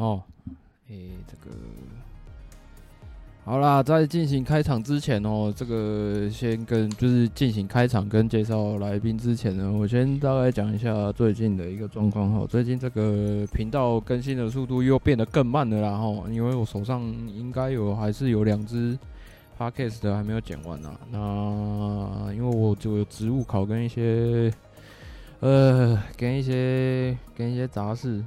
哦，诶、欸，这个好啦，在进行开场之前哦，这个先跟就是进行开场跟介绍来宾之前呢，我先大概讲一下最近的一个状况哈。最近这个频道更新的速度又变得更慢了啦哈，因为我手上应该有还是有两只 Podcast 的还没有剪完呢。那因为我就有植物考跟一些呃跟一些跟一些杂事。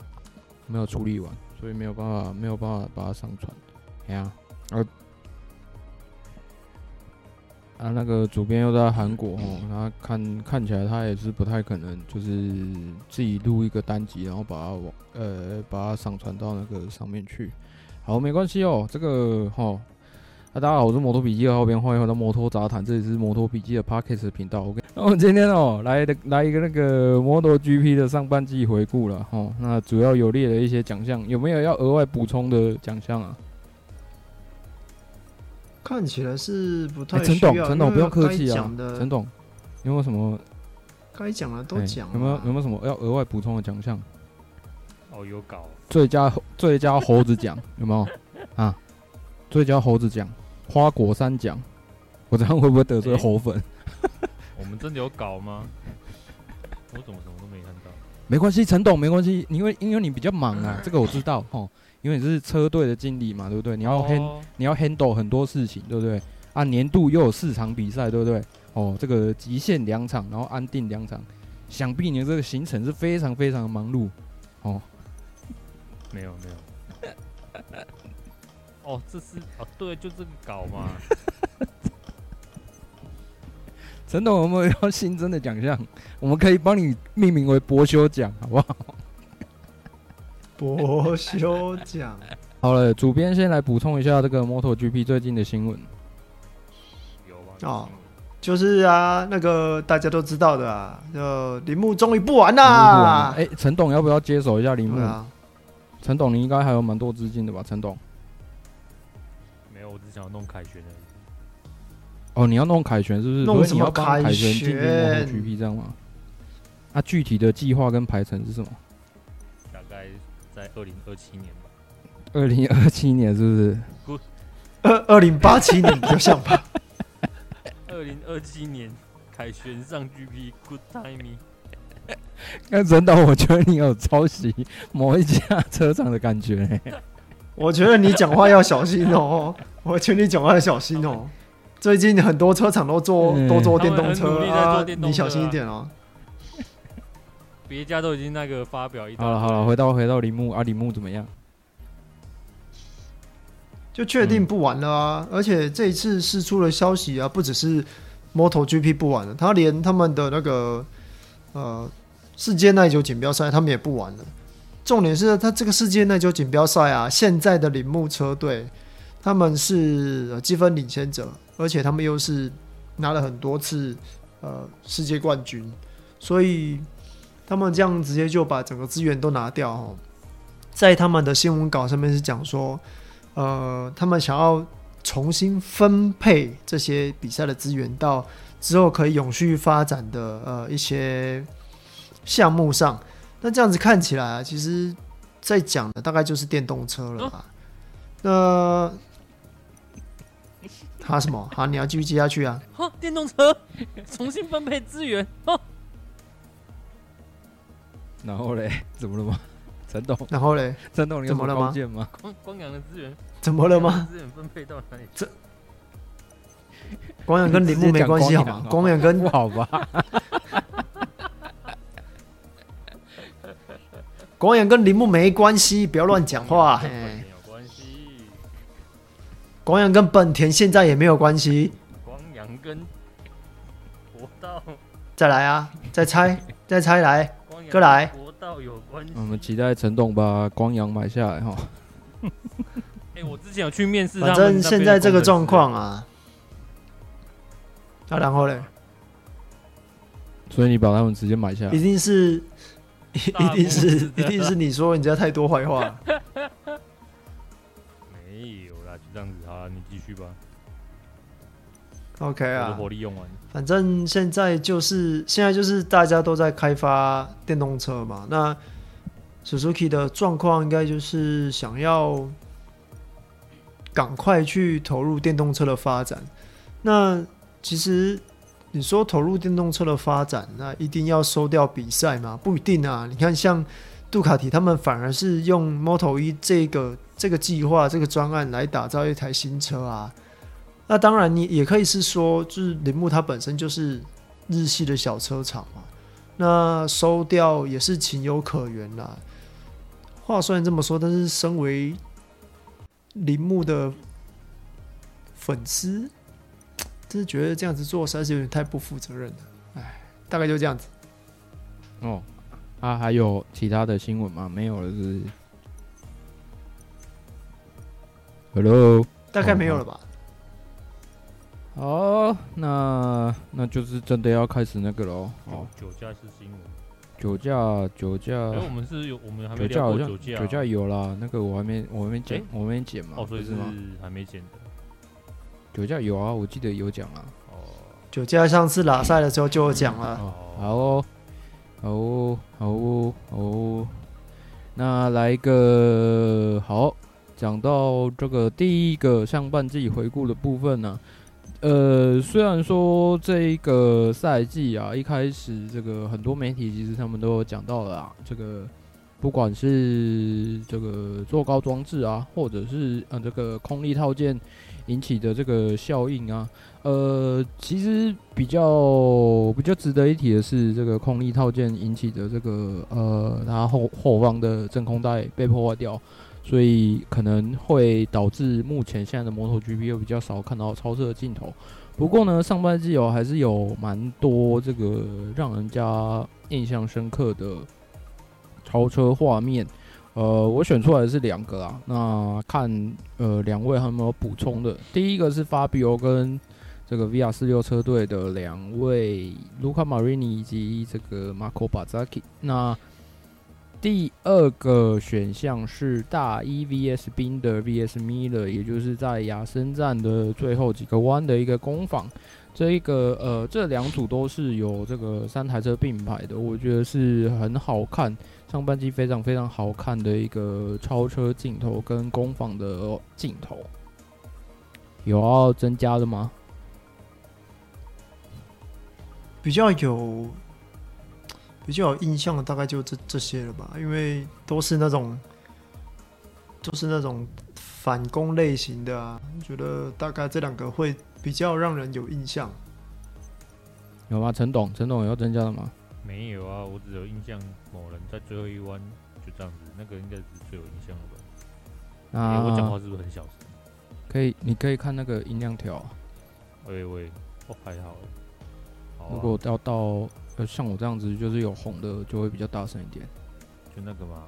没有处理完，所以没有办法，没有办法把它上传。哎呀，啊，啊，那个主编又在韩国哦，他看看起来他也是不太可能，就是自己录一个单集，然后把它往呃把它上传到那个上面去。好，没关系哦，这个哈。啊，大家好，我是摩托笔记的后边，欢迎回到摩托杂谈，这里是摩托笔记的 Podcast 频道。OK，那我们今天哦来的来一个那个摩托 GP 的上半季回顾了哦。那主要有列了一些奖项，有没有要额外补充的奖项啊？看起来是不太。陈、欸、董，陈董不用客气啊。陈董，有没有什么该讲的都讲、欸？有没有有没有什么要额外补充的奖项？哦，有搞最佳最佳猴子奖有没有 啊？最佳猴子奖。花果山奖，我这样会不会得罪猴粉？欸、我们真的有搞吗？我怎么什么都没看到？没关系，陈董没关系，因为因为你比较忙啊，这个我知道哦。因为你是车队的经理嘛，对不对？你要 hand、哦、你要 handle 很多事情，对不对？啊，年度又有四场比赛，对不对？哦，这个极限两场，然后安定两场，想必你的这个行程是非常非常的忙碌哦。没有没有。哦，这是哦，对，就这个搞嘛。陈董有没有要新增的奖项？我们可以帮你命名为博修奖，好不好？博修奖。好了，主编先来补充一下这个 MotoGP 最近的新闻。有吗？哦，就是啊，那个大家都知道的啊，就铃木终于不玩啦。哎，陈董要不要接手一下铃木？陈董，你应该还有蛮多资金的吧？陈董。没有，我只想要弄凯旋的哦，你要弄凯旋是不是？弄什么凯旋进入 GP 这样吗？啊，具体的计划跟排程是什么？大概在二零二七年吧。二零二七年是不是？二二零八七年比较像吧。二零二七年凯旋上 GP，Good timing。那真的，我觉得你有抄袭某一家车厂的感觉。我觉得你讲话要小心哦！我劝你讲话要小心哦。最近很多车厂都做都做电动车啊，你小心一点哦。别家都已经那个发表一。好了好了，回到回到铃木啊，铃木怎么样？就确定不玩了啊！而且这一次释出了消息啊，不只是 MotoGP 不玩了，他连他们的那个呃世界耐久锦标赛他们也不玩了。重点是他这个世界耐久锦标赛啊，现在的铃木车队他们是积分领先者，而且他们又是拿了很多次呃世界冠军，所以他们这样直接就把整个资源都拿掉哦。在他们的新闻稿上面是讲说，呃，他们想要重新分配这些比赛的资源到之后可以永续发展的呃一些项目上。那这样子看起来啊，其实，在讲的大概就是电动车了吧？那他什么？好，你要继续接下去啊？哈，电动车重新分配资源。然后嘞，怎么了吗？陈董？然后嘞，陈董，你怎么了吗？光光阳的资源怎么了吗？资源分配到哪里？这光阳跟铃木没关系好吗？光阳跟好吧。光阳跟铃木没关系，不要乱讲话。光阳跟本田现在也没有关系。光阳跟国道。再来啊！再猜，再猜来，哥来。国道有关系。我们期待陈董把光阳买下来哈。哎，我之前有去面试，反正现在这个状况啊。啊，然后嘞？所以你把他们直接买下来？一定是。一定是，一定是你说人家太多坏话。续吧。OK 啊，火力用完。反正现在就是现在就是大家都在开发电动车嘛。那 Suzuki 的状况应该就是想要赶快去投入电动车的发展。那其实你说投入电动车的发展，那一定要收掉比赛吗？不一定啊。你看，像杜卡迪他们反而是用 Moto 一这个这个计划、这个专案来打造一台新车啊。那当然，你也可以是说，就是铃木它本身就是日系的小车厂嘛。那收掉也是情有可原啦。话虽然这么说，但是身为铃木的粉丝，真是觉得这样子做实在是有点太不负责任了。哎，大概就这样子。哦，啊，还有其他的新闻吗？没有了，是不是？Hello，大概没有了吧？好，那那就是真的要开始那个喽。哦，酒驾是新闻。酒驾，酒驾。哎，我们是有，我们还没酒驾好像酒驾，酒驾有啦。那个我还没，我还没剪，欸、我还没剪嘛。哦，所以是吗？还没剪的。酒驾有啊，我记得有讲啊。哦，酒驾上次拉赛的时候就有讲了。哦，好哦，好哦，好哦，好哦。那来一个好，讲到这个第一个上半季回顾的部分呢、呃，虽然说这一个赛季啊，一开始这个很多媒体其实他们都有讲到了啊，这个不管是这个坐高装置啊，或者是呃这个空力套件引起的这个效应啊，呃，其实比较比较值得一提的是，这个空力套件引起的这个呃，它后后方的真空带被破坏掉。所以可能会导致目前现在的摩托 GP 又比较少看到超车的镜头。不过呢，上半季哦还是有蛮多这个让人家印象深刻的超车画面。呃，我选出来的是两个啊。那看呃两位还有没有补充的？第一个是 Fabio 跟这个 VR46 车队的两位 Luca Marini 以及这个 Marco Bezzecchi。那第二个选项是大一 VS 宾的 VS Miller，也就是在亚森站的最后几个弯的一个攻防。这一个呃，这两组都是有这个三台车并排的，我觉得是很好看，上半季非常非常好看的一个超车镜头跟攻防的镜头。有要增加的吗？比较有。比较有印象的大概就这这些了吧，因为都是那种，都是那种反攻类型的啊。我觉得大概这两个会比较让人有印象。有吗？陈董，陈董有要增加的吗？没有啊，我只有印象某人在最后一弯就这样子，那个应该是最有印象的吧。那、欸，我讲话是不是很小声？可以，你可以看那个音量条。喂喂，我还好。好啊、如果要到。呃，像我这样子就是有红的，就会比较大声一点。就那个吗？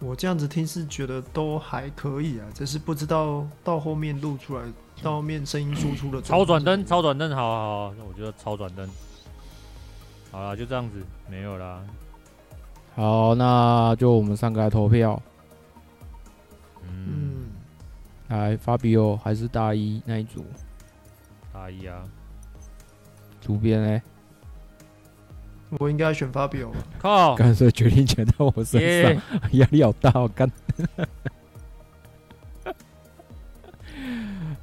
我这样子听是觉得都还可以啊，只是不知道到后面录出来，到后面声音输出的超转灯，超转灯，好好好，那我觉得超转灯。好了，就这样子，没有啦。好，那就我们三个来投票。嗯，来，法比欧还是大一那一组？大一啊。主编呢？我应该选 Fabio 吧？靠！刚才决定权在我身上，压力好大，我干。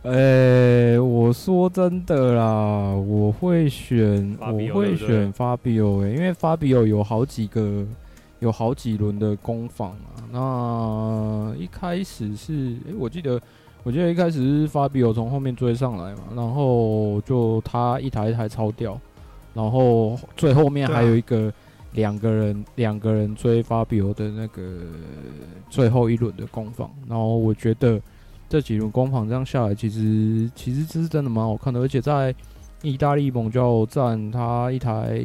呃，我说真的啦，我会选，我会选 Fabio 哎，因为 Fabio 有好几个，有好几轮的攻防啊。那一开始是，哎，我记得，我记得一开始是 Fabio 从后面追上来嘛，然后就他一台一台超掉。然后最后面还有一个两个人两、啊、个人追 Fabio 的那个最后一轮的攻防，然后我觉得这几轮攻防这样下来，其实其实这是真的蛮好看的，而且在意大利猛叫站，他一台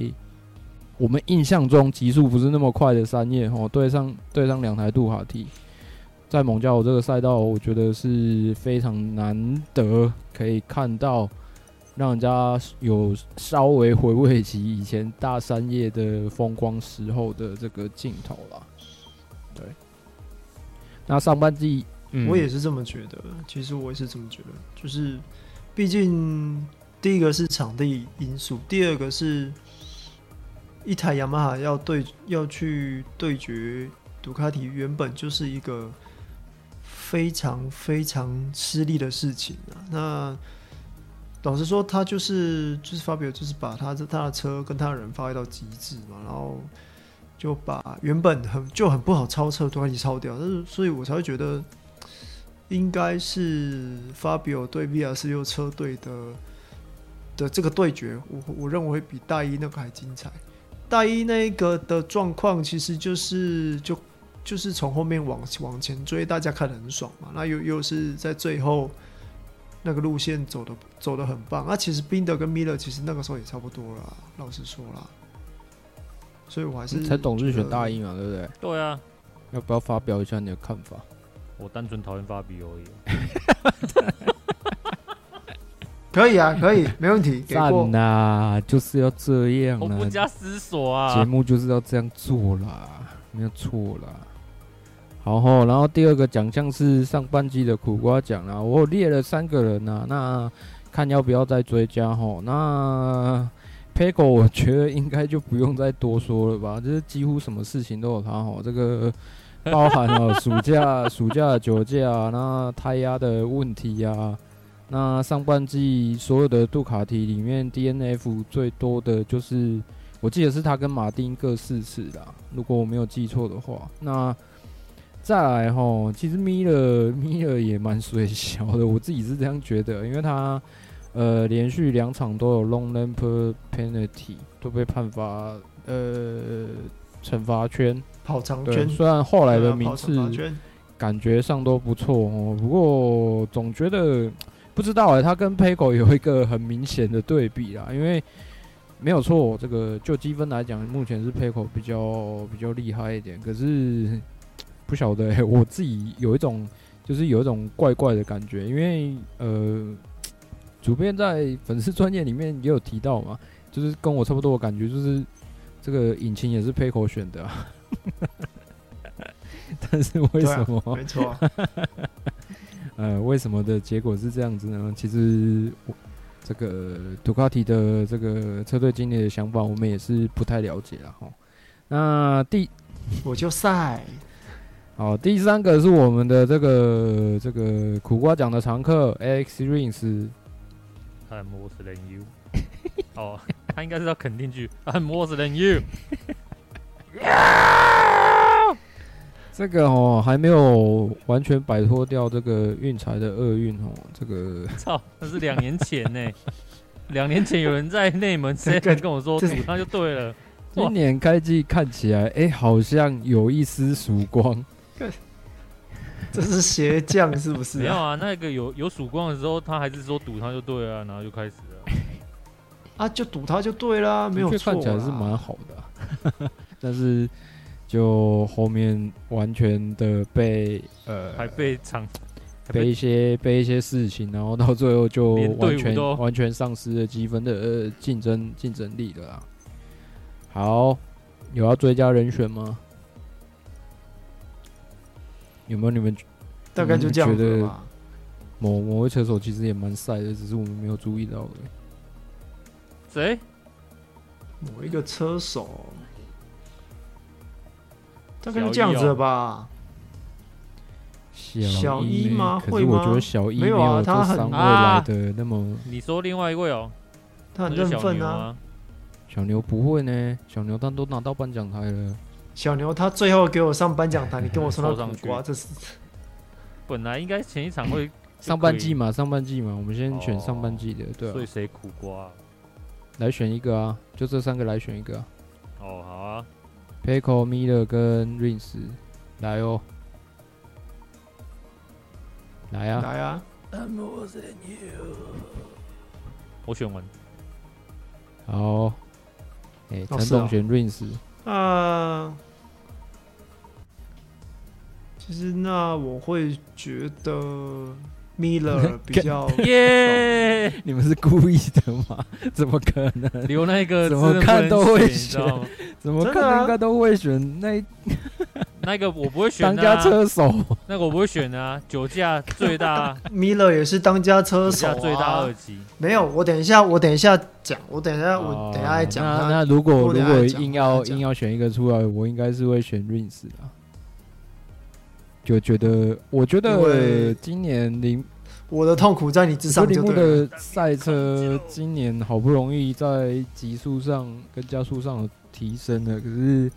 我们印象中极速不是那么快的三叶哦，对上对上两台杜卡迪，在猛交这个赛道，我觉得是非常难得可以看到。让人家有稍微回味起以前大三叶的风光时候的这个镜头了。对，那上半季，嗯，我也是这么觉得。其实我也是这么觉得，就是毕竟第一个是场地因素，第二个是一台雅马哈要对要去对决杜卡迪原本就是一个非常非常吃力的事情啊。那老实说，他就是就是发表就是把他的他的车跟他人发挥到极致嘛，然后就把原本很就很不好超车的杜卡迪超掉。但是，所以我才会觉得应该是发表对 VR 六车队的的这个对决，我我认为比大一那个还精彩。大一那个的状况其实就是就就是从后面往往前追，大家看得很爽嘛。那又又是在最后。那个路线走的走的很棒，那、啊、其实宾德跟米勒其实那个时候也差不多了，老实说啦，所以我还是才懂日选大英啊，对不对？对啊，要不要发表一下你的看法？我单纯讨厌法比而已。可以啊，可以，没问题。赞呐、啊，就是要这样，我不加思索啊，节目就是要这样做啦，没有错啦。好后，然后第二个奖项是上半季的苦瓜奖啊，我列了三个人呐、啊，那看要不要再追加吼。那 Pecco 我觉得应该就不用再多说了吧，就是几乎什么事情都有他吼，这个包含了暑假 暑假的酒驾，那胎压的问题呀、啊，那上半季所有的杜卡迪里面 DNF 最多的就是，我记得是他跟马丁各四次啦，如果我没有记错的话，那。再来吼，其实米勒米勒也蛮水小的，我自己是这样觉得，因为他呃连续两场都有 long lap penalty 都被判罚呃惩罚圈跑长圈，虽然后来的名次感觉上都不错哦，不过总觉得不知道哎，他跟 Pecco 有一个很明显的对比啦，因为没有错，这个就积分来讲，目前是 Pecco 比较比较厉害一点，可是。不晓得、欸，我自己有一种，就是有一种怪怪的感觉，因为呃，主编在粉丝专业里面也有提到嘛，就是跟我差不多的感觉，就是这个引擎也是 Pecco 选的、啊，但是为什么？啊、没错，呃，为什么的结果是这样子呢？其实我这个杜卡迪的这个车队经理的想法，我们也是不太了解了哈。那第我就赛。好，第三个是我们的这个这个苦瓜奖的常客 Alex Rins。I'm worse than you。哦，他应该是要肯定句。I'm worse than you。这个哦，还没有完全摆脱掉这个运财的厄运哦。这个操，那是两年前呢。两年前有人在内门直接跟我说赌他就对了。今年开季看起来，哎，好像有一丝曙光。这是鞋匠是不是、啊？没有啊，那个有有曙光的时候，他还是说赌他就对了，然后就开始了。啊，就赌他就对了，没有错。看起来是蛮好的、啊，但是就后面完全的被呃，还被场被一些被一些事情，然后到最后就完全完全丧失了积分的呃竞争竞争力了啊。好，有要追加人选吗？有没有你们大概就这样子吧？某某位车手其实也蛮帅的，只是我们没有注意到的。谁？某一个车手，大概就这样子了吧？小一吗？会吗？我觉得小一没有啊，他很来的那么。你说另外一位哦，他很认份啊。小牛不会呢，小牛他都拿到颁奖台了。小牛他最后给我上颁奖台，你跟我说他 苦瓜，这是本来应该前一场会 上半季嘛，上半季嘛，我们先选上半季的，对啊。所以谁苦瓜？来选一个啊，就这三个来选一个。哦，好啊。Pecco、Miller 跟 Rins，来哦，来啊，来啊。我选完。好，哎，陈总选 Rins。啊，其实那我会觉得 Miller 比较耶，你们是故意的吗？怎么可能？留那个 怎么看都会选，怎么看应该都会选那那个我不会选当家车手，那个我不会选啊，酒驾最大，Miller 也是当家车手，最大二级。没有，我等一下，我等一下讲，我等一下，我等一下来讲。那那如果如果硬要硬要选一个出来，我应该是会选 Rins 的。就觉得，我觉得今年铃，我的痛苦在你之上。铃木的赛车今年好不容易在极速上跟加速上有提升了，可是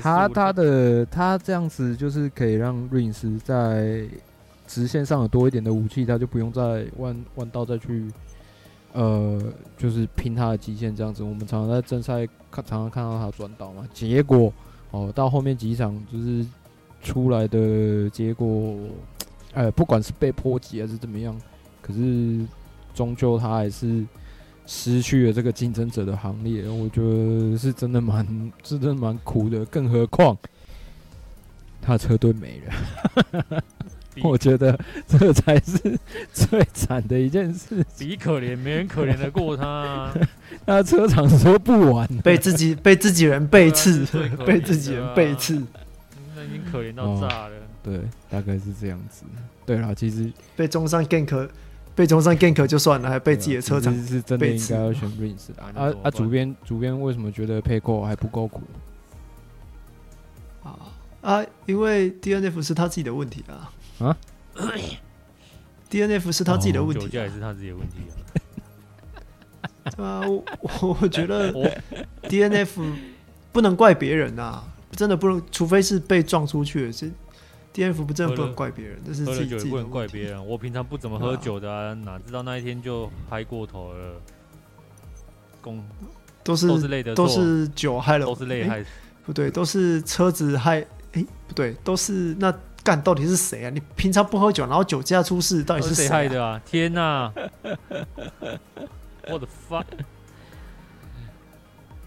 他他的他这样子就是可以让 Rins 在直线上有多一点的武器，他就不用再弯弯道再去。呃，就是拼他的极限这样子。我们常常在正赛看，常常看到他转倒嘛。结果哦，到后面几场就是出来的结果，呃，不管是被波及还是怎么样，可是终究他还是失去了这个竞争者的行列。我觉得是真的蛮，是真的蛮苦的。更何况他车队没了。我觉得这才是 最惨的一件事，比可怜没人可怜得过他，啊。那车厂说不完，被自己被自己人背刺，啊，被自己人背刺，那已经可怜到炸了，哦。对，大概是这样子。对啦，其实被中山 gank，被中山 gank 就算了，还被自己的车厂是真的应该要选 Rins 啊啊！啊主编主编为什么觉得 Pecco 还不够苦？啊啊！因为 DNF 是他自己的问题啊。啊，D N F 是他自己的问题，酒驾也是他自己的问题啊。对啊，我 我觉得 D N F 不能怪别人啊，真的不能，除非是被撞出去的。是 D N F 不真的不能怪别人，这是自己不能怪别人。我平常不怎么喝酒的啊，哪知道那一天就嗨过头了。公都是都是累的，都是酒害了，都是累害。不对，都是车子害。哎，不对，都是那。干到底是谁啊？你平常不喝酒，然后酒驾出事，到底是谁害的啊？天哪！What the fuck？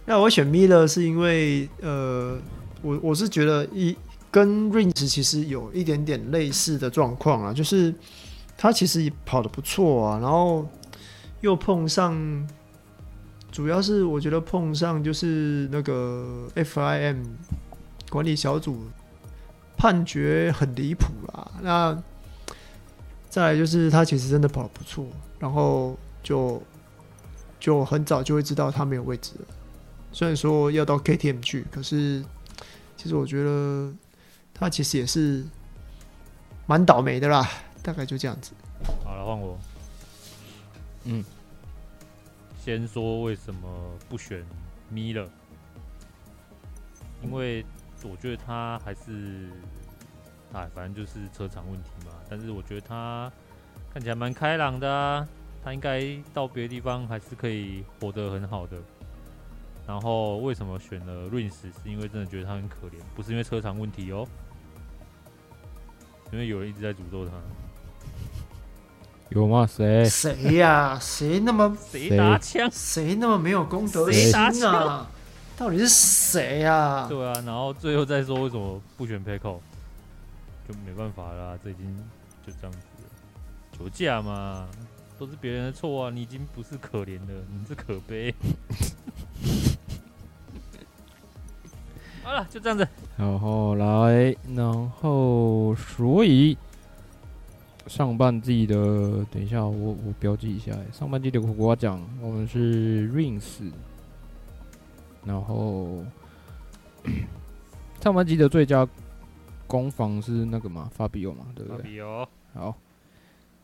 那我选 Miller 是因为，呃，我我是觉得一跟 Rins 其实有一点点类似的状况啊，就是他其实跑得不错啊，然后又碰上，主要是我觉得碰上就是那个 FIM 管理小组。判决很离谱啦，那再来就是他其实真的跑得不错，然后就就很早就会知道他没有位置了。虽然说要到 KTM 去，可是其实我觉得他其实也是蛮倒霉的啦。大概就这样子。好了，换我。嗯，先说为什么不选 Miller，因为。我觉得他还是，哎，反正就是车厂问题嘛。但是我觉得他看起来蛮开朗的啊，他应该到别的地方还是可以活得很好的。然后为什么选了 Rins？是因为真的觉得他很可怜，不是因为车长问题哦，因为有人一直在诅咒他。有吗？谁？谁呀？谁那么 谁打枪？谁那么没有公德心啊？到底是谁呀、啊？对啊，然后最后再说为什么不选 Pecco，就没办法啦，这已经就这样子了。酒驾嘛，都是别人的错啊，你已经不是可怜了，你是可悲。好了，就这样子。然后来，然后所以上半季的，等一下我我标记一下，上半季的苦瓜奖我们是 Rings，。然后上半季的最佳攻防是那个嘛，法比欧嘛，对不对？法比欧。好，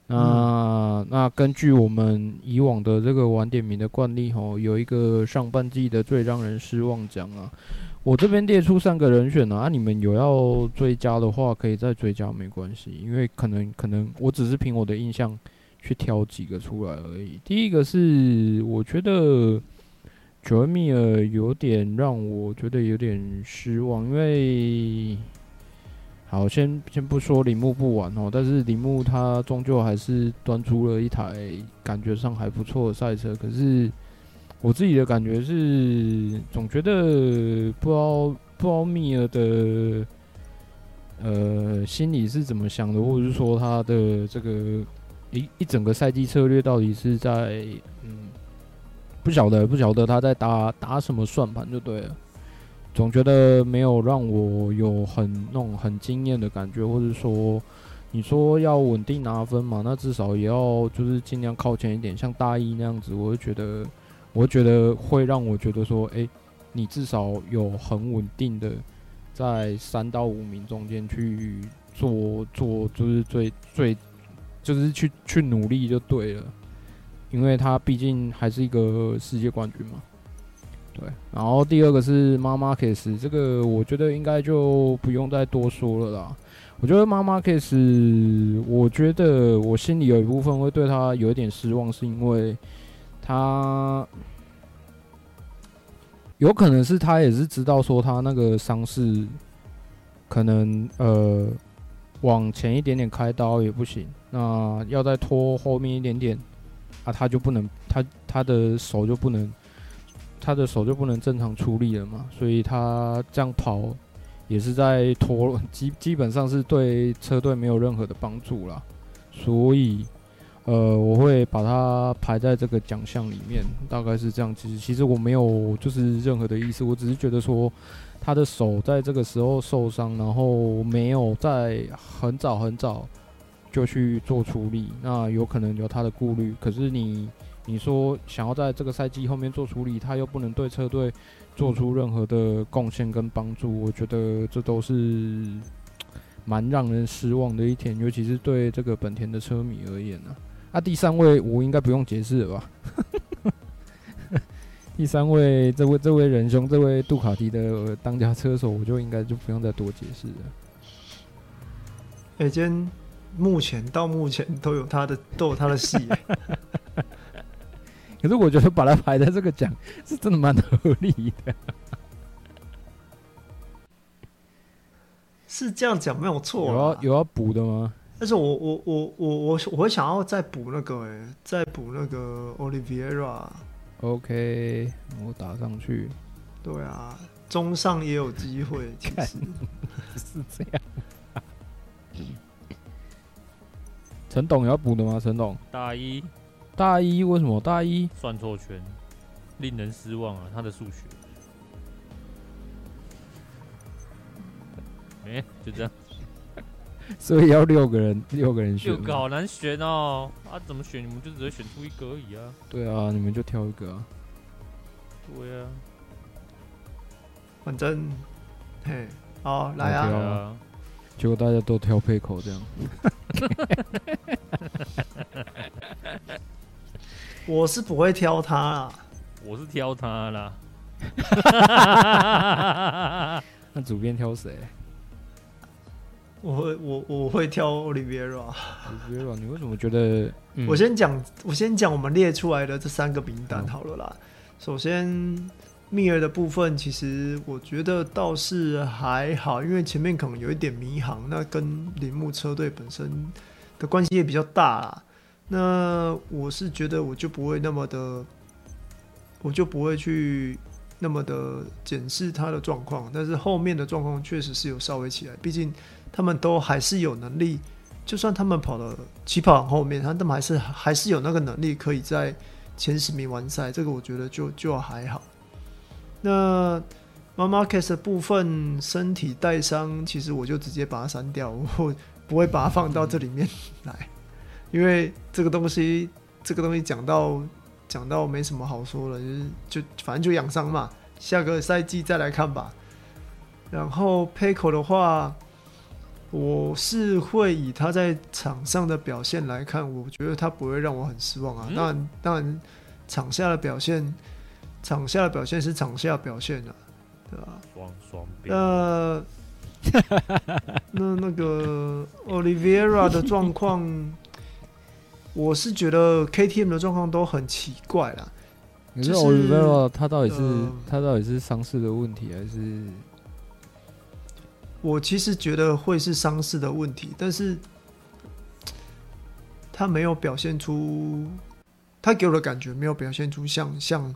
那、嗯、那根据我们以往的这个晚点名的惯例，吼，有一个上半季的最让人失望奖啊。我这边列出三个人选啊，啊，你们有要追加的话，可以再追加，没关系，因为可能可能我只是凭我的印象去挑几个出来而已。第一个是我觉得。乔恩米尔有点让我觉得有点失望，因为好，先先不说铃木不玩哦，但是铃木他终究还是端出了一台感觉上还不错的赛车。可是我自己的感觉是，总觉得不知道不知道米尔的呃心里是怎么想的，或者是说他的这个一一整个赛季策略到底是在嗯。不晓得，不晓得他在打打什么算盘就对了。总觉得没有让我有很那种很惊艳的感觉，或者说，你说要稳定拿分嘛，那至少也要就是尽量靠前一点，像大一那样子，我就觉得，我觉得会让我觉得说，哎，你至少有很稳定的在三到五名中间去做做就是最最就是去去努力就对了，因为他毕竟还是一个世界冠军嘛。对，然后第二个是妈妈 case，，这个我觉得应该就不用再多说了啦。我觉得妈妈 case，，我觉得我心里有一部分会对他有一点失望，是因为他有可能是他也是知道说他那个伤势可能呃往前一点点开刀也不行，那要再拖后面一点点啊，他就不能他他的手就不能。他的手就不能正常出力了嘛，所以他这样跑也是在拖，基基本上是对车队没有任何的帮助啦。所以，呃，我会把它排在这个奖项里面，大概是这样。其实，其实我没有就是任何的意思，我只是觉得说他的手在这个时候受伤，然后没有在很早很早就去做处理，那有可能有他的顾虑。可是你。你说想要在这个赛季后面做处理，他又不能对车队做出任何的贡献跟帮助，我觉得这都是蛮让人失望的一天，尤其是对这个本田的车迷而言呢。第三位我应该不用解释了吧？第三位，这位这位仁兄，这位杜卡迪的当家车手，我就应该就不用再多解释了。哎，今天目前到目前都有他的都有他的戏。可是我觉得把他排在这个奖是真的蛮合理的，是这样讲没有错。有要有要补的吗？但是我我我我我我会想要再补那个哎、欸，再补那个 Oliveira。OK，我打上去。对啊，中上也有机会，其实 是这样。陈董要补的吗？陈董大一。大一为什么大一算错圈，令人失望啊！他的数学，哎、欸，就这样，所以要六个人，六个人选，六个好难选哦！啊，怎么选？你们就只会选出一个而已啊！对啊，你们就挑一个啊！对啊，反正，嘿，好来啊！啊结果大家都挑配口这样。我是不会挑他啦，我是挑他啦。那主编挑谁？我会我我会挑。Oliveira，你为什么觉得？嗯、我先讲，我先讲我们列出来的这三个名单好了啦。嗯、首先，密尔的部分，其实我觉得倒是还好，因为前面可能有一点迷航，那跟铃木车队本身的关系也比较大啦。那我是觉得我就不会那么的，我就不会去那么的检视他的状况，但是后面的状况确实是有稍微起来，毕竟他们都还是有能力，就算他们跑了起跑很后面，他们还是还是有那个能力可以在前十名完赛，这个我觉得就就还好。那 Marquez 的部分身体带伤，其实我就直接把它删掉，我不会把它放到这里面来。因为这个东西，这个东西讲到讲到没什么好说了，就是就反正就养伤嘛，下个赛季再来看吧。然后 Pecco 的话，我是会以他在场上的表现来看，我觉得他不会让我很失望啊。当然，当然，场下的表现，场下的表现是场下表现啊，对吧？双双呃，那那个 Oliveira 的状况。我是觉得 KTM 的状况都很奇怪啦。你说 Oliveira 他到底是、呃、他到底是伤势的问题还是？我其实觉得会是伤势的问题，但是他没有表现出，他给我的感觉没有表现出像像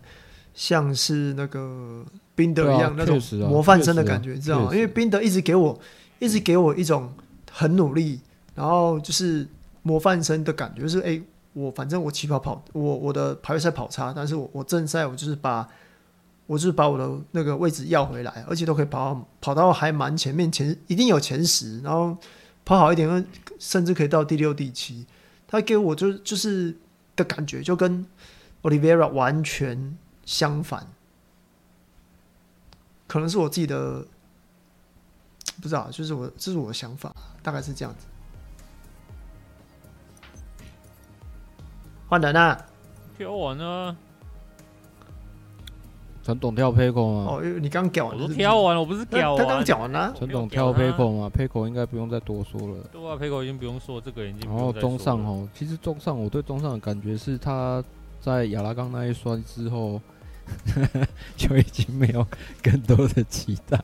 像是那个宾德一样、啊、那种模范生的感觉，你知道吗？因为宾德一直给我一直给我一种很努力，然后就是。模范生的感觉就是，哎、欸，我反正我起跑跑，我我的排位赛跑差，但是我我正赛我就是把，我就是把我的那个位置要回来，而且都可以跑跑到还蛮前面，前一定有前十，然后跑好一点，甚至可以到第六、第七。他给我就就是的感觉，就跟 Olivera 完全相反，可能是我自己的不知道，就是我这是我的想法，大概是这样子。换人啊！挑我呢。陈董跳 Payco 吗？哦，你刚讲完，我都挑完了，我不是讲完。他刚讲完了。陈董跳 Payco 吗？Payco 应该不用再多说了。对啊，Payco 已经不用说，这个已经。然后中上哦，其实中上，我对中上的感觉是他在亚拉冈那一摔之后，就已经没有更多的期待。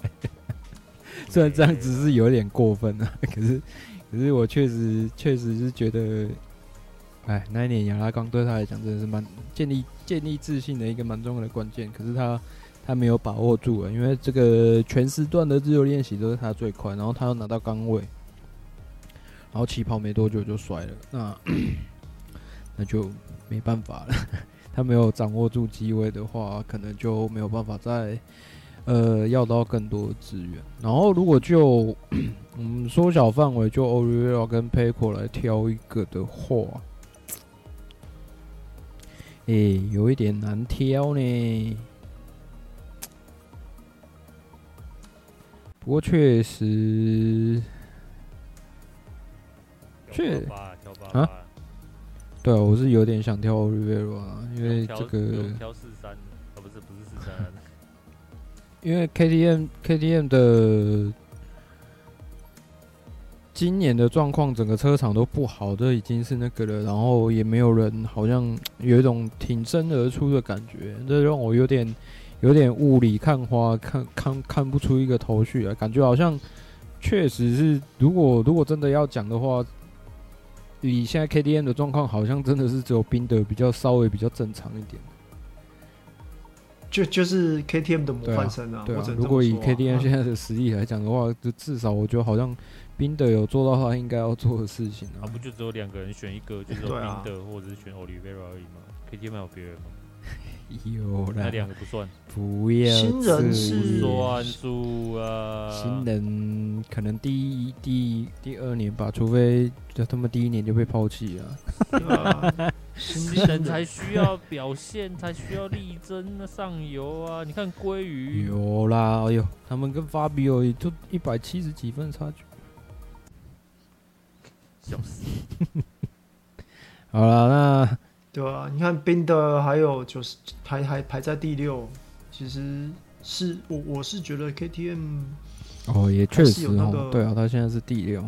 虽然这样子是有点过分啊，可是，可是我确实确实是觉得。哎，那一年亚拉冈对他来讲真的是蛮建立建立自信的一个蛮重要的关键，可是他他没有把握住啊，因为这个全时段的自由练习都是他最快，然后他又拿到钢位，然后起跑没多久就摔了，那 那就没办法了，他没有掌握住机会的话，可能就没有办法再呃要到更多的资源，然后如果就 我们缩小范围，就 Oliveira 跟 Pecco 来挑一个的话。诶、欸，有一点难挑呢。不过确实，确啊，对啊，我是有点想挑 Oliveira 啊，因为这个挑四三，哦不是不是四三，因为 KTM KTM 的。今年的状况，整个车厂都不好，这已经是那个了。然后也没有人，好像有一种挺身而出的感觉，这让我有点有点雾里看花，看看看不出一个头绪啊。感觉好像确实是，如果如果真的要讲的话，以现在 KTM 的状况，好像真的是只有宾德比较稍微比较正常一点。就就是 KTM 的模范生啊。对啊，对啊，如果以 KTM 现在的实力来讲的话，就至少我觉得好像。宾德有做到他应该要做的事情啊，啊不就只有两个人选一个，就是宾德或者是选 Oliveira 而已吗？KTM 有别人吗？有啦，那两个不算，不要新人是算数啊，新人可能第一、第第二年吧，除非就他们第一年就被抛弃了。新人才需要表现，才需要力争那上游啊！你看鲑鱼有啦，哎呦，他们跟 Fabio 就一百七十几分差距。笑死！好了，那对啊，你看宾的还有就是排还排在第六，其实是我我是觉得 KTM 哦也确实哦，对啊，他现在是第六，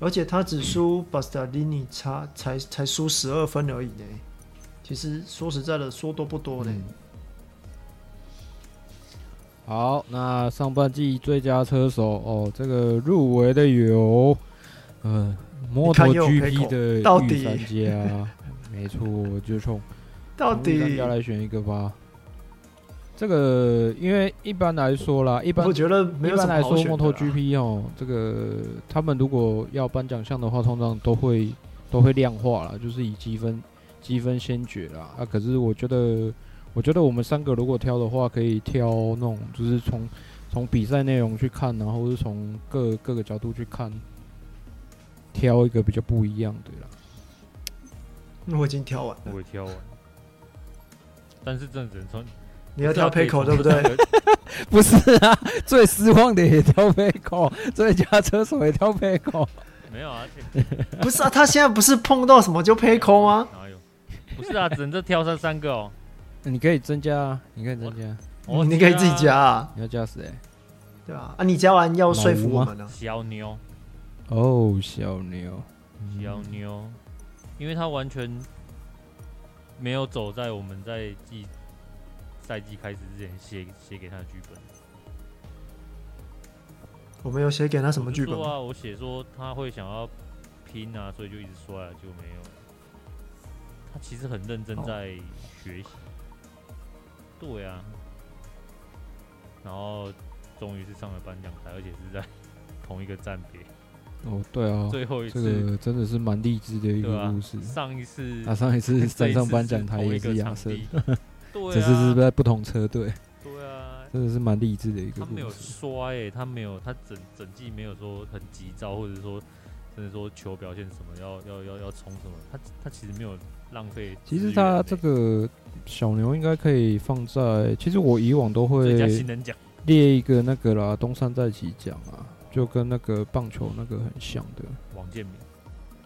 而且他只输巴斯塔利尼差才才输十二分而已呢。其实说实在的，说多不多呢。嗯、好，那上半季最佳车手哦，这个入围的有。嗯，MotoGP 的御三家，没错，我就从 到底三家来选一个吧。这个因为一般来说啦，一般我觉得一般来说 MotoGP 哦，这个他们如果要颁奖项的话，通常都会都会量化啦，就是以积分积分先决啦。啊，可是我觉得，我觉得我们三个如果挑的话，可以挑那种就是从从比赛内容去看，然后是从各各个角度去看。挑一个比较不一样的啦。那我已经挑完了，我也挑完。但是这只能从你要挑 Pecco 对不对？不是啊，最失望的也挑 Pecco，最佳车手也挑 Pecco。没有啊，不是啊，他现在不是碰到什么就 Pecco 吗？哪有？不是啊，只能这挑上三个哦。你可以增加啊，你可以增加，哦，你可以自己加啊。你要加谁？对啊，啊，你加完要说服我们呢。小牛。哦、oh，小牛，小牛，因为他完全没有走在我们在季赛季开始之前写写给他的剧本。我没有写给他什么剧本啊？我写说他会想要拼啊，所以就一直摔啊，就没有。他其实很认真在学习。对啊，然后终于是上了颁奖台，而且是在同一个站别。哦，对啊，最后一次这个真的是蛮励志的一个故事。啊、上一次，啊，上一次站上颁奖台也是亚瑟，对、啊，只是是在不同车队。对啊，真的是蛮励志的一个故事。他没有摔、欸，他没有，他整整季没有说很急躁，或者说甚至说球表现什么，要要要要冲什么，他他其实没有浪费。其实他这个小牛应该可以放在，其实我以往都会列一个那个啦，东山再起奖啊。就跟那个棒球那个很像的。王建民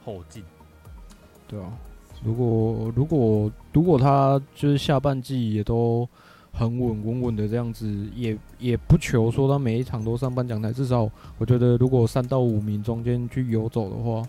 后进，对啊，如果如果如果他就是下半季也都很稳稳稳的这样子，也也不求说他每一场都上颁奖台，至少我觉得如果三到五名中间去游走的话。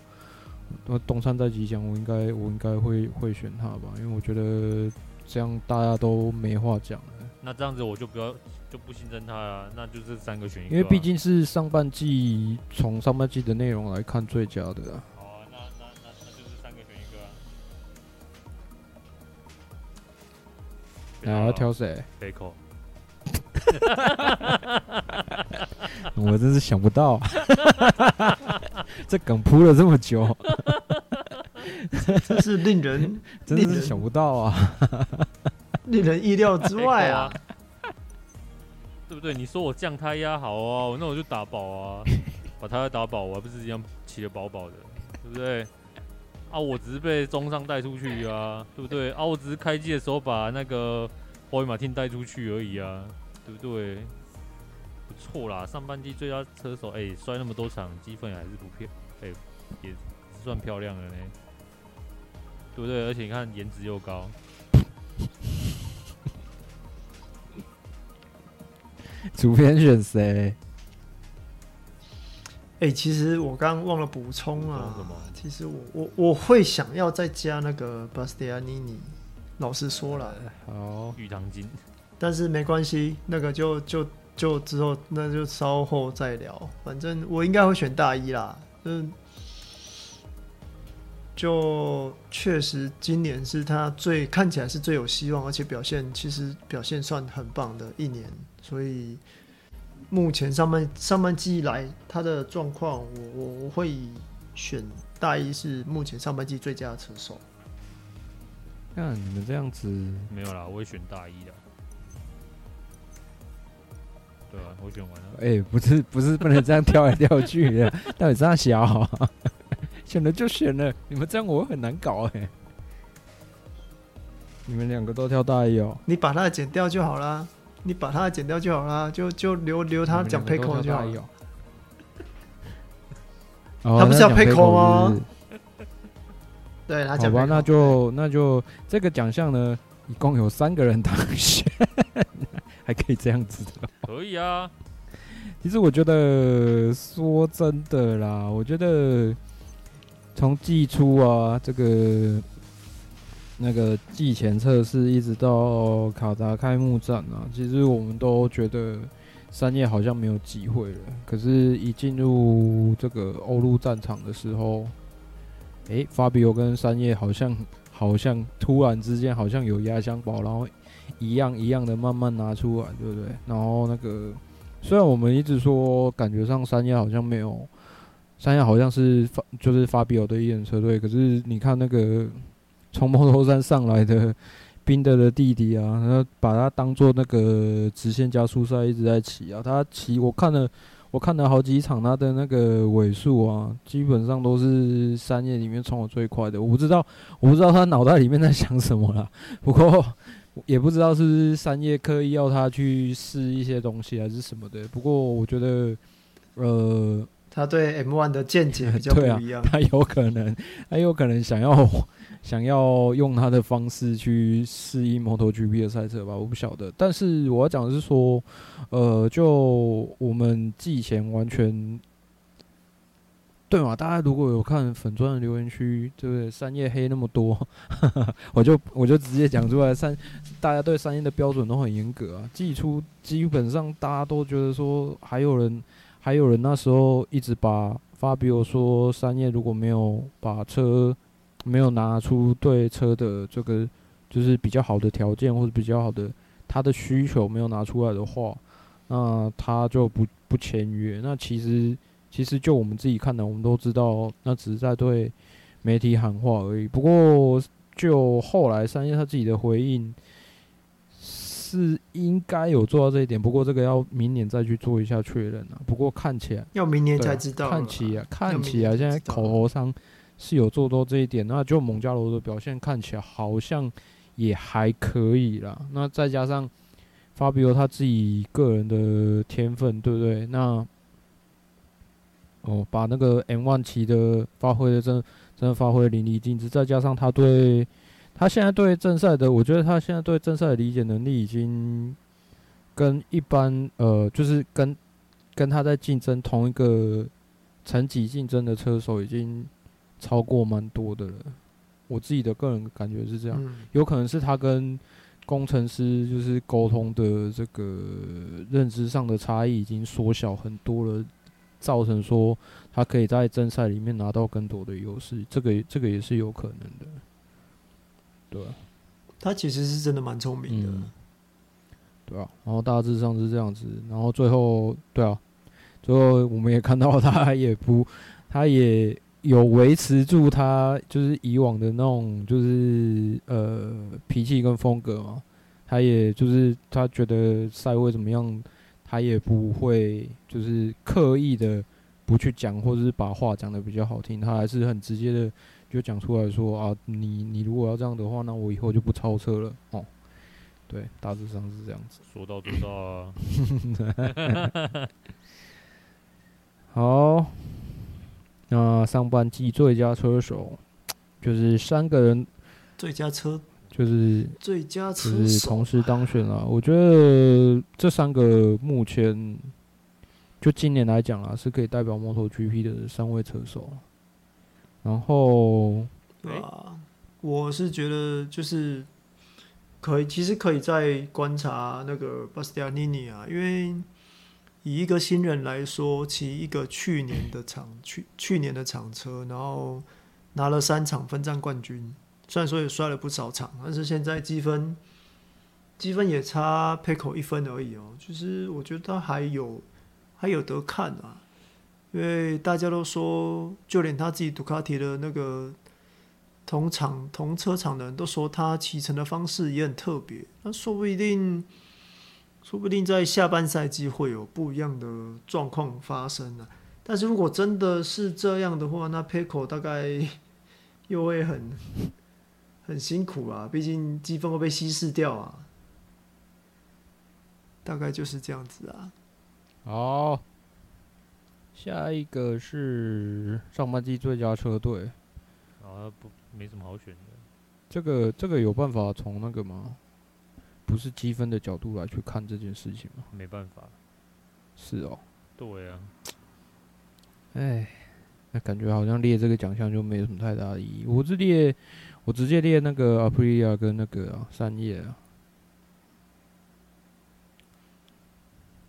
那东山再起奖，我应该我应该会会选他吧，因为我觉得这样大家都没话讲了。那这样子我就不要就不新增他了，那就是三个选一个、啊。因为毕竟是上半季从上半季的内容来看最佳的啊。好啊，那那那那就是三个选一个啊。然后要挑谁？贝克。我真是想不到，这梗铺了这么久，真是令人 真的是想不到啊，令人意料之外 啊，对不对？你说我降胎压好啊，那我就打宝啊，把胎压打饱，我还不是一样骑得饱饱的，对不对？啊，我只是被中上带出去啊，对不对？啊，我只是开机的时候把那个霍伊马汀带出去而已啊。对不对？不错啦，上半季最佳车手，哎，摔那么多场，积分还是不漂，哎，也算漂亮了呢，对不对？而且你看颜值又高。主编选谁？哎，其实我刚刚忘了补充啊，其实我我我会想要再加那个巴斯蒂安尼尼，老实说了，好，玉堂金。但是没关系，那个就就就之后那就稍后再聊。反正我应该会选大一啦。嗯，就确实今年是他最看起来是最有希望，而且表现其实表现算很棒的一年。所以目前上半上半季以来他的状况，我我我会选大一是目前上半季最佳的车手。那你们这样子没有啦，我会选大一的。对啊，我选完了。哎、欸，不是，不是，不能这样跳来跳去的。到底啥小？选了就选了，你们这样我很难搞哎、欸。你们两个都跳大一哦。你把它剪掉就好啦，你把它剪掉就好啦，就就留留他讲 Pecco 就好了。他不是要 Pecco 吗？对，他讲。好吧，那就那就这个奖项呢，一共有三个人当选。还可以这样子的，可以啊。其实我觉得，说真的啦，我觉得从季初啊，这个那个季前测试一直到卡达开幕战啊，其实我们都觉得三叶好像没有机会了。可是，一进入这个欧陆战场的时候，诶，法比欧跟三叶好像好像突然之间好像有压箱宝，然后。一样一样的慢慢拿出来，对不对？然后那个，虽然我们一直说感觉上三叶好像没有，三叶好像是发就是法比欧的一人车队，可是你看那个从摩托山上来的宾德的弟弟啊，然后把他当做那个直线加速赛一直在骑啊，他骑我看了我看了好几场，他的那个尾数啊，基本上都是三叶里面冲的最快的。我不知道我不知道他脑袋里面在想什么啦，不过。也不知道是不是三叶刻意要他去试一些东西还是什么的。不过我觉得，呃，他对 M1 的见解 比较不一样。啊、他有可能，他有可能想要 想要用他的方式去适应 MotoGP 的赛车吧，我不晓得。但是我要讲的是说，呃，就我们季前完全。对嘛？大家如果有看粉钻的留言区，对不对？三叶黑那么多，呵 呵我就我就直接讲出来。三大家对三叶的标准都很严格啊。季初基本上大家都觉得说，还有人还有人那时候一直把发比如说三叶如果没有把车没有拿出对车的这个就是比较好的条件或者比较好的他的需求没有拿出来的话，那他就不不签约。那其实。其实就我们自己看的，我们都知道，那只是在对媒体喊话而已。不过就后来三叶他自己的回应是应该有做到这一点，不过这个要明年再去做一下确认啊。不过看起来要明年才知道，看起来看起来现在口头上是有做到这一点。那就蒙加罗的表现看起来好像也还可以啦。那再加上法比奥他自己个人的天分，对不对？那哦，把那个 M 万骑的发挥的真真的发挥淋漓尽致，再加上他对他现在对正赛的，我觉得他现在对正赛的理解能力已经跟一般呃，就是跟跟他在竞争同一个层级竞争的车手已经超过蛮多的了。我自己的个人感觉是这样，嗯、有可能是他跟工程师就是沟通的这个认知上的差异已经缩小很多了，造成说他可以在正赛里面拿到更多的优势，这个这个也是有可能的。对，他其实是真的蛮聪明的，嗯，对啊。然后大致上是这样子，然后最后对啊，最后我们也看到他也不，他也。有维持住他就是以往的那种就是呃脾气跟风格嘛，他也就是他觉得赛会怎么样，他也不会就是刻意的不去讲，或者是把话讲得比较好听，他还是很直接的就讲出来说啊，你你如果要这样的话，那我以后就不超车了哦。对，大致上是这样子。说到做到啊。好。那上半季最佳车手就是三个人，最佳车就是最佳车就是同时当选了。我觉得这三个目前就今年来讲啊，是可以代表 MotoGP 的三位车手。然后，对啊，我是觉得就是可以，其实可以再观察那个 Bastianini 啊，因为。以一个新人来说，骑一个去年的厂去去年的厂车，然后拿了三场分站冠军，虽然说也摔了不少场，但是现在积分积分也差 Pecco 一分而已哦。就是我觉得他还有还有得看啊，因为大家都说，就连他自己杜卡迪的那个同厂同车厂的人都说他骑乘的方式也很特别，那说不定。说不定在下半赛季会有不一样的状况发生呢、但是如果真的是这样的话，那 p e c o 大概又会很很辛苦啊，毕竟积分会被稀释掉啊。大概就是这样子啊。好，下一个是上半季最佳车队。啊，不，没什么好选的。这个这个有办法从那个吗？不是积分的角度来去看这件事情吗？没办法，是哦。对啊。哎，那感觉好像列这个奖项就没有什么太大的意义。我是列，我直接列那个 Aprilia 跟那个啊三叶啊。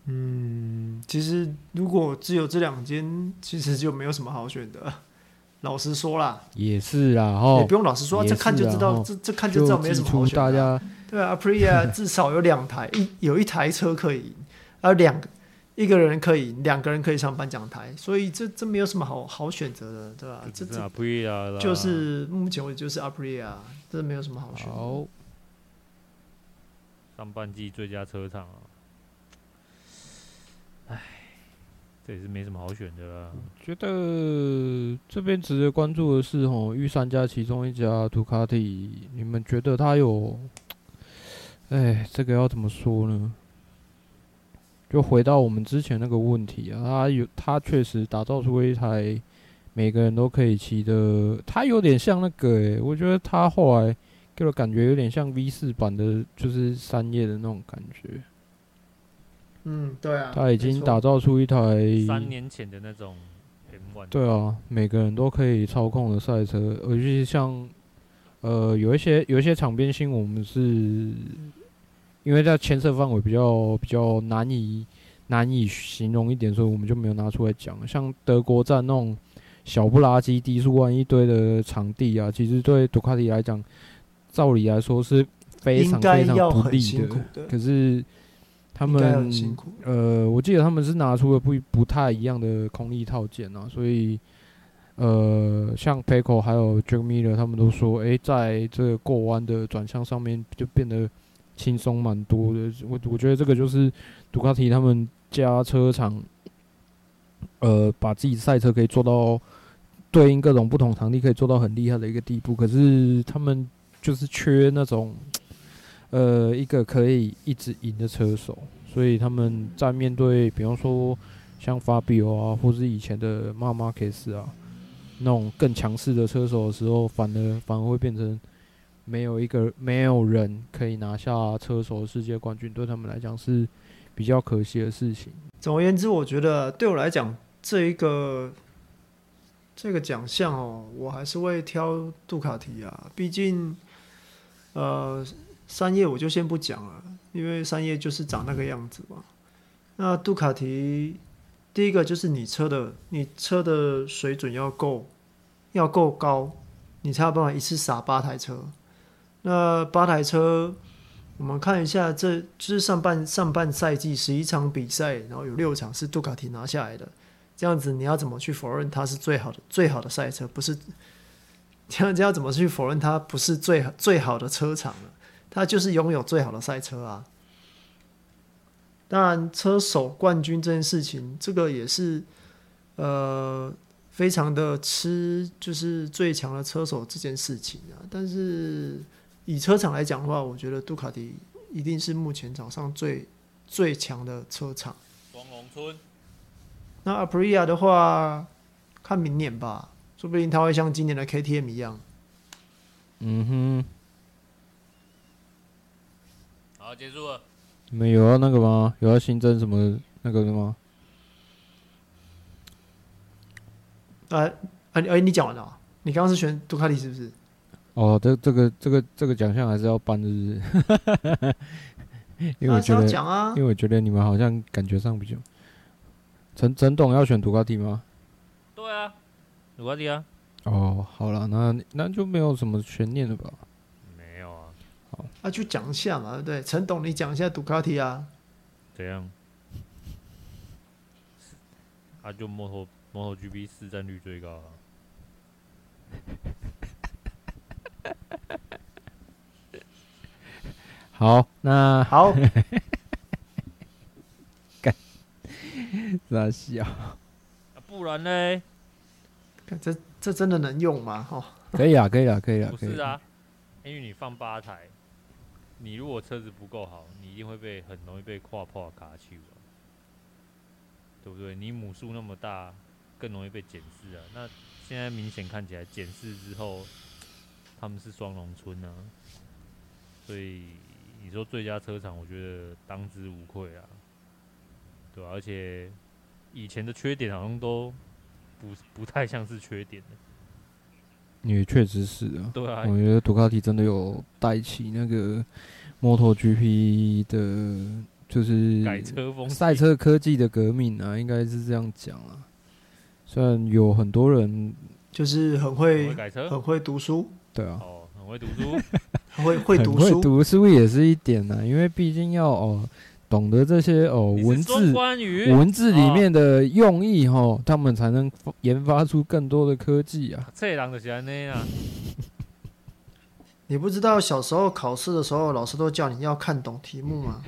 嗯，其实如果只有这两间，其实就没有什么好选的。老实说啦，也是啊，哈，也不用老实说，这看就知道，这这看就知道没什么好选的。大家对啊，Aprilia 至少有两台，一有一台车可以赢，而两个一个人可以，两个人可以上颁奖台，所以这这没有什么好好选择的，对吧？这这 Aprilia 就是目前为止就是 Aprilia，这没有什么好选的。好，上半季最佳车厂啊，这也是没什么好选的啦。觉得这边值得关注的是，吼，御三家其中一家杜卡迪，你们觉得他有？哎，这个要怎么说呢？就回到我们之前那个问题啊，他有，他确实打造出一台每个人都可以骑的，他有点像那个，哎，我觉得他后来给我感觉有点像 V 四版的，就是三叶的那种感觉。嗯，对啊，他已经打造出一台三年前的那种 M1。对啊，每个人都可以操控的赛车，尤其像呃有一些有一些场边新闻，我们是因为在牵涉范围比较比较难以难以形容一点，所以我们就没有拿出来讲。像德国站那种小不拉几、低速弯一堆的场地啊，其实对杜卡迪来讲，照理来说是非常非常不利的，可是。他们呃，我记得他们是拿出了不不太一样的空力套件啊，所以呃，像 Pecco 还有 Miller 他们都说，诶、欸，在这个过弯的转向上面就变得轻松蛮多的。我我觉得这个就是杜卡迪他们家车厂呃，把自己赛车可以做到对应各种不同场地可以做到很厉害的一个地步，可是他们就是缺那种。呃，一个可以一直赢的车手，所以他们在面对，比方说像法比欧啊，或是以前的马马克斯啊，那种更强势的车手的时候，反而反而会变成没有一个没有人可以拿下车手世界冠军，对他们来讲是比较可惜的事情。总而言之，我觉得对我来讲，这一个这个奖项哦，我还是会挑杜卡迪啊。毕竟，呃，三叶我就先不讲了，因为三叶就是长那个样子嘛。那杜卡迪，第一个就是你车的，你车的水准要够，要够高，你才有办法一次撒八台车。那八台车。我们看一下，这就是上半上半赛季十一场比赛，然后有六场是杜卡迪拿下来的。这样子，你要怎么去否认它是最好的最好的赛车？不是这样，子要怎么去否认它不是最最好的车厂呢？它就是拥有最好的赛车啊！当然，车手冠军这件事情，这个也是呃非常的吃，就是最强的车手这件事情啊。但是。以车厂来讲的话，我觉得杜卡迪一定是目前场上最最强的车厂。双龙村。那 Aprilia 的话，看明年吧，说不定他会像今年的 KTM 一样。嗯哼。好，结束了。你们有要那个吗？有要新增什么那个的吗？哎哎哎，你讲完了？你刚刚是选杜卡迪是不是？哦，这这个这个这个奖项还是要颁，是不是？因为我觉得，啊、因为我觉得你们好像感觉上比较。陈陈董要选杜卡迪吗？对啊，杜卡迪啊。哦，好了，那那就没有什么悬念了吧？啊。好，那、啊、就讲一下嘛，对不对？陈董，你讲一下杜卡迪啊。怎样？啊，就摩托摩托 GP 市占率最高啊。好，那好，干，那笑，不然呢？这这真的能用吗？哦，可以啊，可以啊，可以啊，不是啊，因为你放八台，你如果车子不够好，你一定会被很容易被跨破卡去，对不对？你母数那么大，更容易被检视啊。那现在明显看起来，检视之后他们是双龙村啊，所以。你说最佳车厂，我觉得当之无愧啊，对啊，而且以前的缺点好像都不不太像是缺点的，也确实是啊。对啊，我觉得杜卡迪真的有带起那个摩托 GP 的，就是改车风、赛车科技的革命啊，应该是这样讲啊。虽然有很多人就是很会，很会改车，很会读书，对啊。哦很会读书，会会读书，会读书也是一点啊，因为毕竟要哦懂得这些哦文字文字里面的用意哦，他们才能研发出更多的科技啊。这人就是安尼啊。你不知道小时候考试的时候，老师都叫你要看懂题目吗？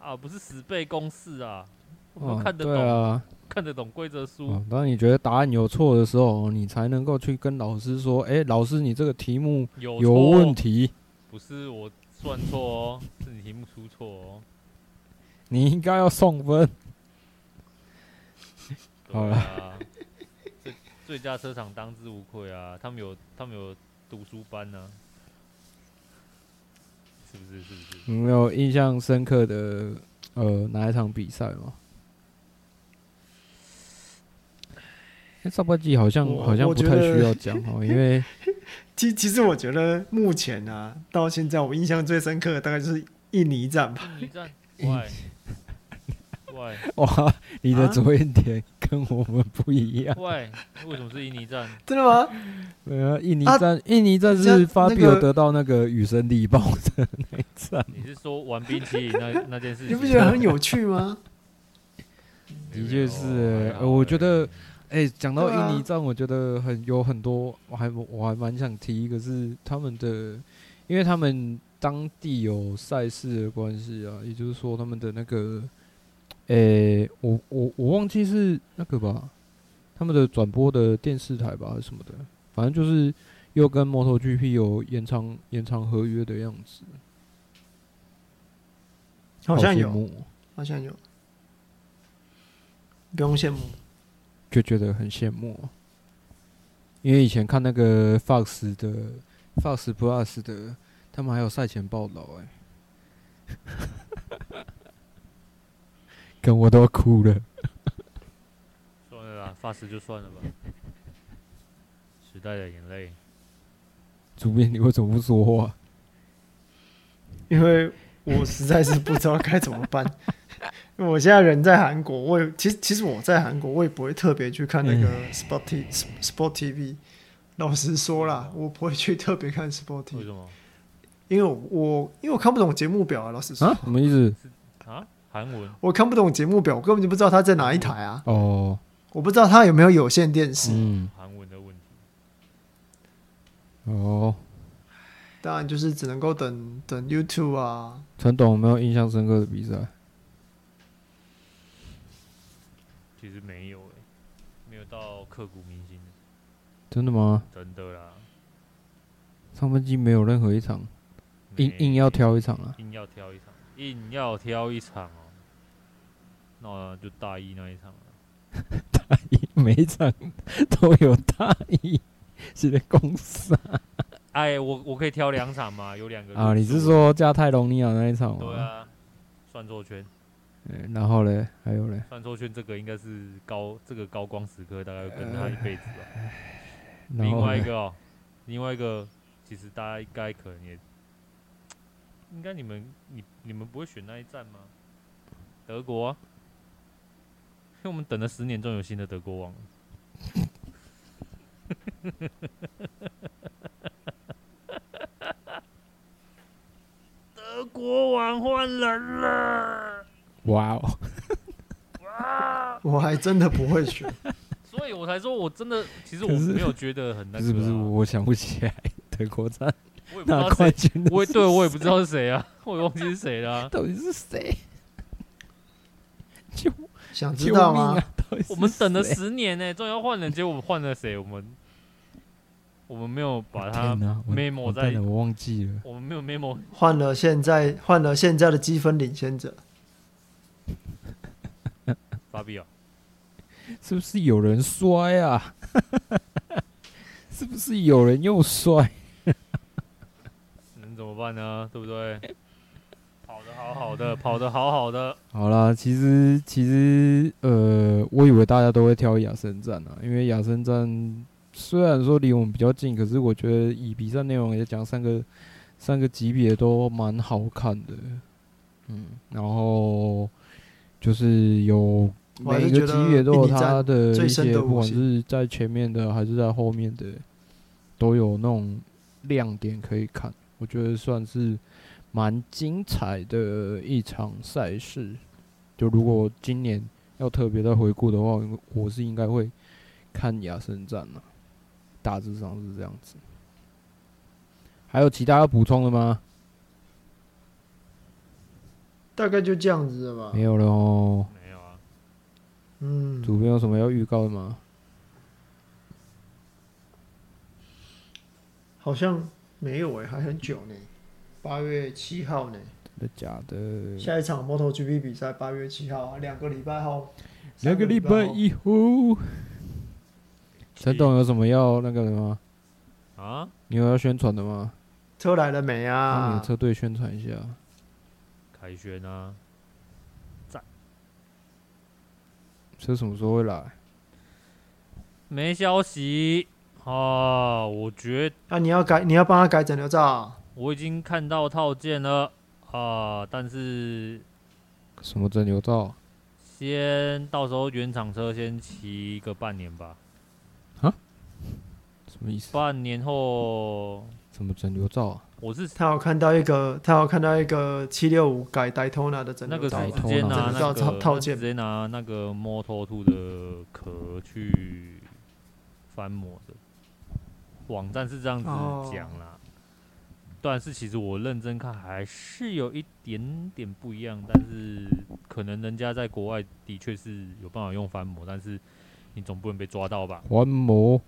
啊，不是死背公式啊，我看得懂啊。看得懂规则书。哦，当你觉得答案有错的时候，你才能够去跟老师说：“哎、欸，老师，你这个题目有问题。”不是我算错哦，是你题目出错哦。你应该要送分。好了，最最佳车厂当之无愧啊！他们有他们有读书班呢、啊，是不是？是不是？你有没有印象深刻的呃哪一场比赛吗？上半季好像好像不太需要讲哦，因为 其其实我觉得目前啊，到现在我印象最深刻的大概就是印尼站吧。印尼站，喂喂，哇，你的着眼点跟我们不一样。喂，为什么是印尼站？真的吗？没有，印尼站，印尼站是发比欧得到那个雨神礼包的那一站。你是说玩冰淇淋那那件事情？你不觉得很有趣吗？的确是，我觉得。哎，讲到印尼站，我觉得很有很多，我还我还蛮想提一个，是他们的，因为他们当地有赛事的关系啊，也就是说他们的那个，诶，我我我忘记是那个吧，他们的转播的电视台吧，还是什么的，反正就是又跟 MotoGP 有延长延长合约的样子，好像有，好像有，不用羡慕，就觉得很羡慕，因为以前看那个 Fox 的 Fox Plus 的，他们还有赛前报道，哎，跟我都哭了。算了啦，Fox 就算了吧。时代的眼泪。主编，你为什么不说话？因为我实在是不知道该怎么办。因为我现在人在韩国，我也其实其实我在韩国，我也不会特别去看那个 Sport T Sport TV。老实说啦，我不会去特别看 Sport TV。为什么？因为我，因为我看不懂节目表啊。老实说，什么意思啊？韩文？我看不懂节目表，我根本就不知道他在哪一台啊。哦，我不知道他有没有有线电视。嗯，韩文的问题。哦。当然就是只能够等等 YouTube 啊。陈董有没有印象深刻的比赛？其实没有诶、欸，没有到刻骨铭心。真的吗？真的啦。上半季没有任何一场，硬硬要挑一场啊！硬要挑一场，硬要挑一场哦、喔。那就大一那一场了。大一每一场都有大一，是在公司啊。哎，我我可以挑两场吗？有两个啊？你是说加泰隆尼亚那一场吗？对啊，算错圈。然后嘞，还有嘞，算错圈这个应该是高这个高光时刻，大概会跟他一辈子吧。呃、另外一个哦，另外一个，其实大家应该可能也，应该你们你你们不会选那一站吗？德国、啊，因为我们等了十年，终于有新的德国王了。德国王换人了！哇哦！哇！我还真的不会选，所以我才说，我真的其实我没有觉得很难、啊。是不是？我想不起来德国站我也不知道谁，我也对我也不知道是谁啊，我也忘记是谁了、啊。到底是谁？就想知道吗？啊、我们等了十年呢、欸，终于要换人，结果我们换了谁？我们。我们没有把它 memo 在，我，我忘记了。我们没有 memo，换了现在换了现在的积分领先者，发币啊？是不是有人摔啊？是不是有人又摔？能怎么办呢？对不对？跑得好好的，跑得好好的。好啦，其实其实呃，我以为大家都会挑亚森站啊，因为亚森站。虽然说离我们比较近，可是我觉得以比赛内容来讲，三个三个级别都蛮好看的。嗯，然后就是有每个级别都有它的一些，不管是在前面的还是在后面的，都有那种亮点可以看。我觉得算是蛮精彩的一场赛事。就如果今年要特别的回顾的话，我是应该会看亚森战了。大致上是这样子，还有其他要补充的吗？大概就这样子了吧。没有了哦。嗯。主编有什么要预告的吗？好像没有诶、欸，还很久呢。八月七号呢？真的假的？下一场 MotoGP 比赛八月七号，两个礼拜后。两个礼拜以后。陈董有什么要那个的吗？啊？你有要宣传的吗？车来了没啊？帮你车队宣传一下。凯旋啊！在。车什么时候会来？没消息啊！我觉得啊，你要改，你要帮他改整流罩。我已经看到套件了啊，但是什么整流罩？先到时候原厂车先骑个半年吧。啊什么意思？半年后怎么整流罩啊？我是他有看到一个，他有看到一个七六五改 Daytona 的整，那个直接拿那个套件，直接拿那个 Moto2 的壳去翻模的。网站是这样子讲啦，但是其实我认真看还是有一点点不一样，但是可能人家在国外的确是有办法用翻模，但是你总不能被抓到吧？翻模。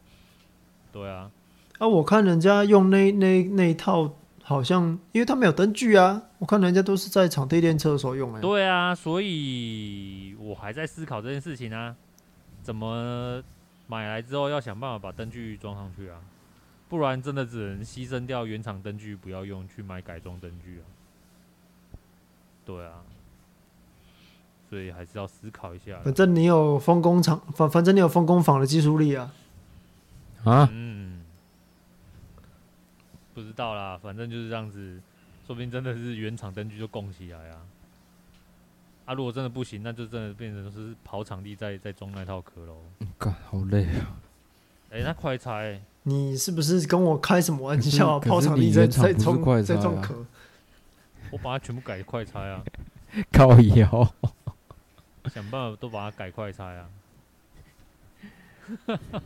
对啊，啊，我看人家用那那那一套好像因为他没有灯具啊，我看人家都是在场地练车的时候用哎。对啊，所以我还在思考这件事情啊，怎么买来之后要想办法把灯具装上去啊，不然真的只能牺牲掉原厂灯具不要用，去买改装灯具啊。对啊，所以还是要思考一下。反正你有风工厂，反反正你有风工坊的技术力啊。啊？嗯，不知道啦，反正就是这样子，说不定真的是原厂灯具就供起来啊。啊，如果真的不行，那就真的变成是跑场地再再装那套壳喽。干，好累啊！哎、欸，那快拆、欸！你是不是跟我开什么玩笑、啊？跑场地在在装快在装壳？我把它全部改快拆啊！靠腰，想办法都把它改快拆啊！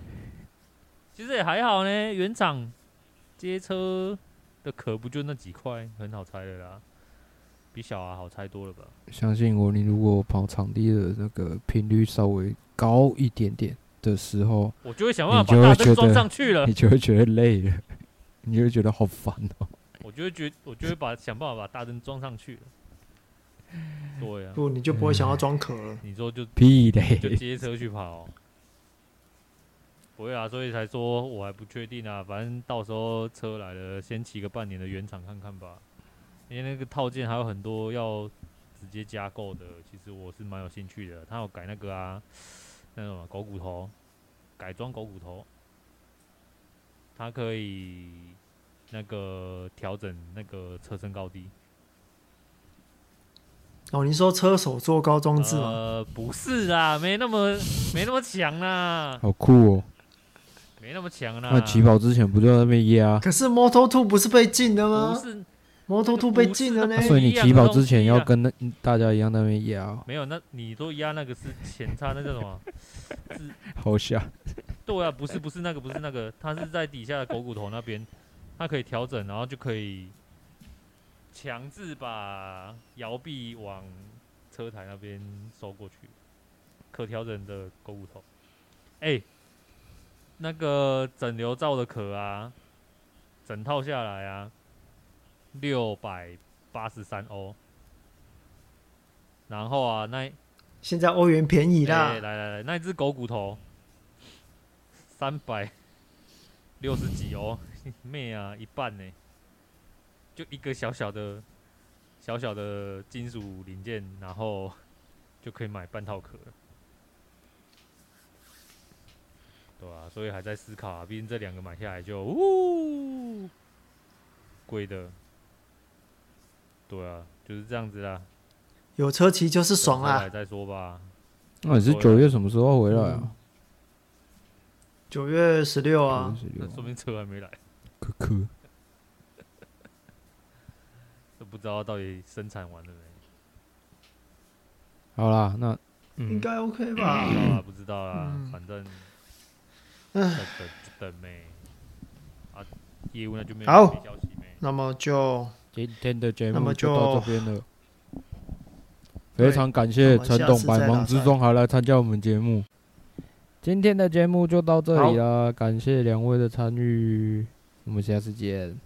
其实也还好呢，原厂街车的壳不就那几块，很好拆的啦，比小啊好拆多了吧？相信我，你如果跑场地的那个频率稍微高一点点的时候，我就会想办法把大灯装上去了，你就会觉得累了，你就会觉得好烦哦。我就会觉，我就会把想办法把大灯装上去了。对啊，不，你就不会想要装壳了。你说就屁嘞，就接车去跑。不会啊，所以才说我还不确定啊。反正到时候车来了，先骑个半年的原厂看看吧。因为那个套件还有很多要直接加购的，其实我是蛮有兴趣的。他有改那个啊，那种狗骨头，改装狗骨头，它可以。那个调整那个车身高低。哦，你说车手坐高装置吗？呃，不是啊，没那么没那么强啊。好酷哦，没那么强啦。那起跑之前不就在那边压？可是摩托兔不是被禁的吗？不是，摩托兔被禁了呢。所以你起跑之前要跟那大家一样在那边压。没有，那你都压那个是前叉，那叫什么？好像。对啊，不是不是那个不是那个，它是在底下的狗骨头那边。它可以调整，然后就可以强制把摇臂往车台那边收过去，可调整的狗骨头。哎、欸，那个整流罩的壳啊，整套下来啊，六百八十三欧。然后啊，那现在欧元便宜啦。欸、来来来，那只狗骨头三百六十几欧。妹啊，一半呢，就一个小小的、小小的金属零件，然后就可以买半套壳了，对啊，所以还在思考啊，毕竟这两个买下来就呜贵的，对啊，就是这样子啦。有车骑就是爽啊！再说吧。那你是九月什么时候回来啊？九月十六啊，那说明车还没来。可可，都不知道到底生产完了没？好啦，那、嗯、应该 OK 吧？不知道啦，不知道啦，嗯、反正等等等没啊，业务那就没有好。那么就今天的节目就到这边了。非常感谢陈董百忙之中还来参加我们节目。今天的节目就到这里了，感谢两位的参与。我们下次见，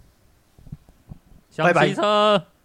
拜拜。